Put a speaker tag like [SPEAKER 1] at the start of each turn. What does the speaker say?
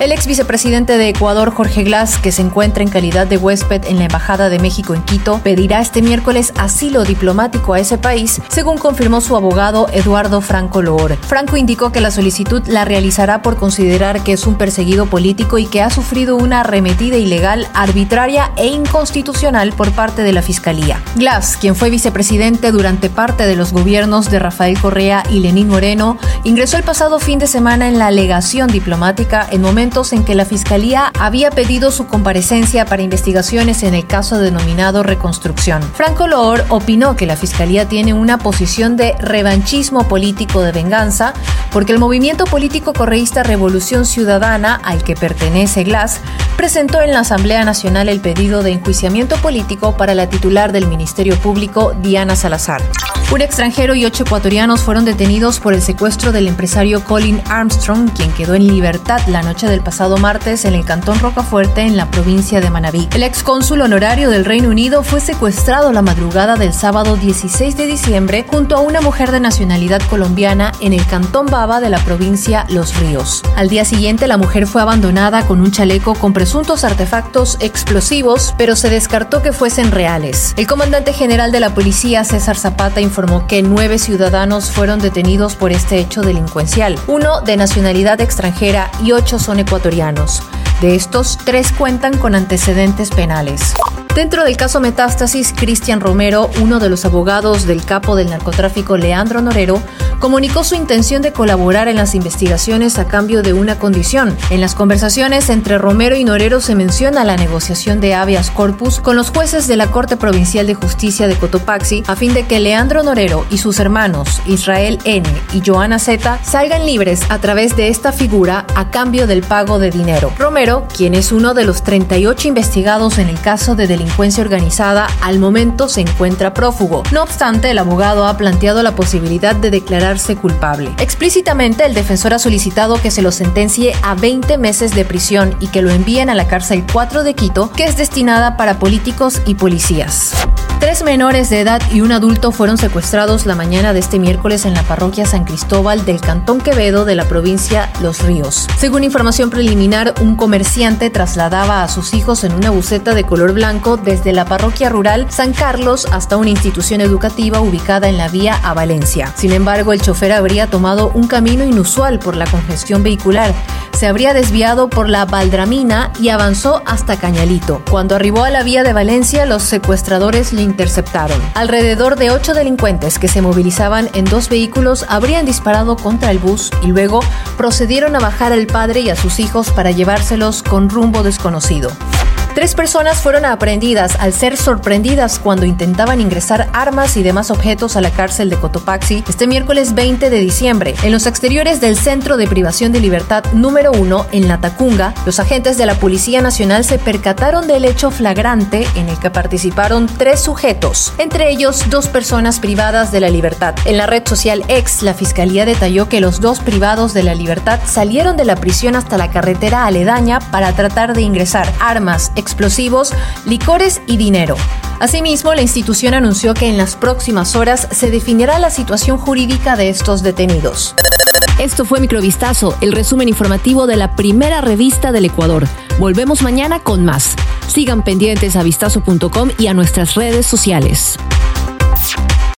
[SPEAKER 1] El ex vicepresidente de Ecuador, Jorge Glass, que se encuentra en calidad de huésped en la Embajada de México en Quito, pedirá este miércoles asilo diplomático a ese país, según confirmó su abogado Eduardo Franco Loor. Franco indicó que la solicitud la realizará por considerar que es un perseguido político y que ha sufrido una arremetida ilegal, arbitraria e inconstitucional por parte de la Fiscalía. Glass, quien fue vicepresidente durante parte de los gobiernos de Rafael Correa y Lenín Moreno, ingresó el pasado fin de semana en la alegación diplomática en momento en que la Fiscalía había pedido su comparecencia para investigaciones en el caso denominado Reconstrucción. Franco Loor opinó que la Fiscalía tiene una posición de revanchismo político de venganza porque el movimiento político correísta Revolución Ciudadana, al que pertenece Glass, presentó en la Asamblea Nacional el pedido de enjuiciamiento político para la titular del Ministerio Público, Diana Salazar. Un extranjero y ocho ecuatorianos fueron detenidos por el secuestro del empresario Colin Armstrong, quien quedó en libertad la noche del pasado martes en el cantón Rocafuerte, en la provincia de Manabí. El excónsul honorario del Reino Unido fue secuestrado la madrugada del sábado 16 de diciembre junto a una mujer de nacionalidad colombiana en el cantón De la provincia Los Ríos. Al día siguiente, la mujer fue abandonada con un chaleco con presuntos artefactos explosivos, pero se descartó que fuesen reales. El comandante general de la policía, César Zapata, informó que nueve ciudadanos fueron detenidos por este hecho delincuencial, uno de nacionalidad extranjera y ocho son ecuatorianos. De estos, tres cuentan con antecedentes penales. Dentro del caso Metástasis, Cristian Romero, uno de los abogados del capo del narcotráfico Leandro Norero, comunicó su intención de colaborar en las investigaciones a cambio de una condición. En las conversaciones entre Romero y Norero se menciona la negociación de habeas corpus con los jueces de la Corte Provincial de Justicia de Cotopaxi a fin de que Leandro Norero y sus hermanos Israel N. y Joana Z salgan libres a través de esta figura a cambio del pago de dinero. Romero, quien es uno de los 38 investigados en el caso de organizada, al momento se encuentra prófugo. No obstante, el abogado ha planteado la posibilidad de declararse culpable. Explícitamente, el defensor ha solicitado que se lo sentencie a 20 meses de prisión y que lo envíen a la cárcel 4 de Quito, que es destinada para políticos y policías. Tres menores de edad y un adulto fueron secuestrados la mañana de este miércoles en la parroquia San Cristóbal del Cantón Quevedo de la provincia Los Ríos. Según información preliminar, un comerciante trasladaba a sus hijos en una buceta de color blanco desde la parroquia rural San Carlos hasta una institución educativa ubicada en la vía a Valencia. Sin embargo, el chofer habría tomado un camino inusual por la congestión vehicular se habría desviado por la Valdramina y avanzó hasta Cañalito. Cuando arribó a la vía de Valencia, los secuestradores le interceptaron. Alrededor de ocho delincuentes que se movilizaban en dos vehículos habrían disparado contra el bus y luego procedieron a bajar al padre y a sus hijos para llevárselos con rumbo desconocido. Tres personas fueron aprehendidas al ser sorprendidas cuando intentaban ingresar armas y demás objetos a la cárcel de Cotopaxi este miércoles 20 de diciembre. En los exteriores del Centro de Privación de Libertad número 1 en La Tacunga, los agentes de la Policía Nacional se percataron del hecho flagrante en el que participaron tres sujetos, entre ellos dos personas privadas de la libertad. En la red social X, la Fiscalía detalló que los dos privados de la libertad salieron de la prisión hasta la carretera aledaña para tratar de ingresar armas, explosivos, licores y dinero. Asimismo, la institución anunció que en las próximas horas se definirá la situación jurídica de estos detenidos.
[SPEAKER 2] Esto fue Microvistazo, el resumen informativo de la primera revista del Ecuador. Volvemos mañana con más. Sigan pendientes a vistazo.com y a nuestras redes sociales.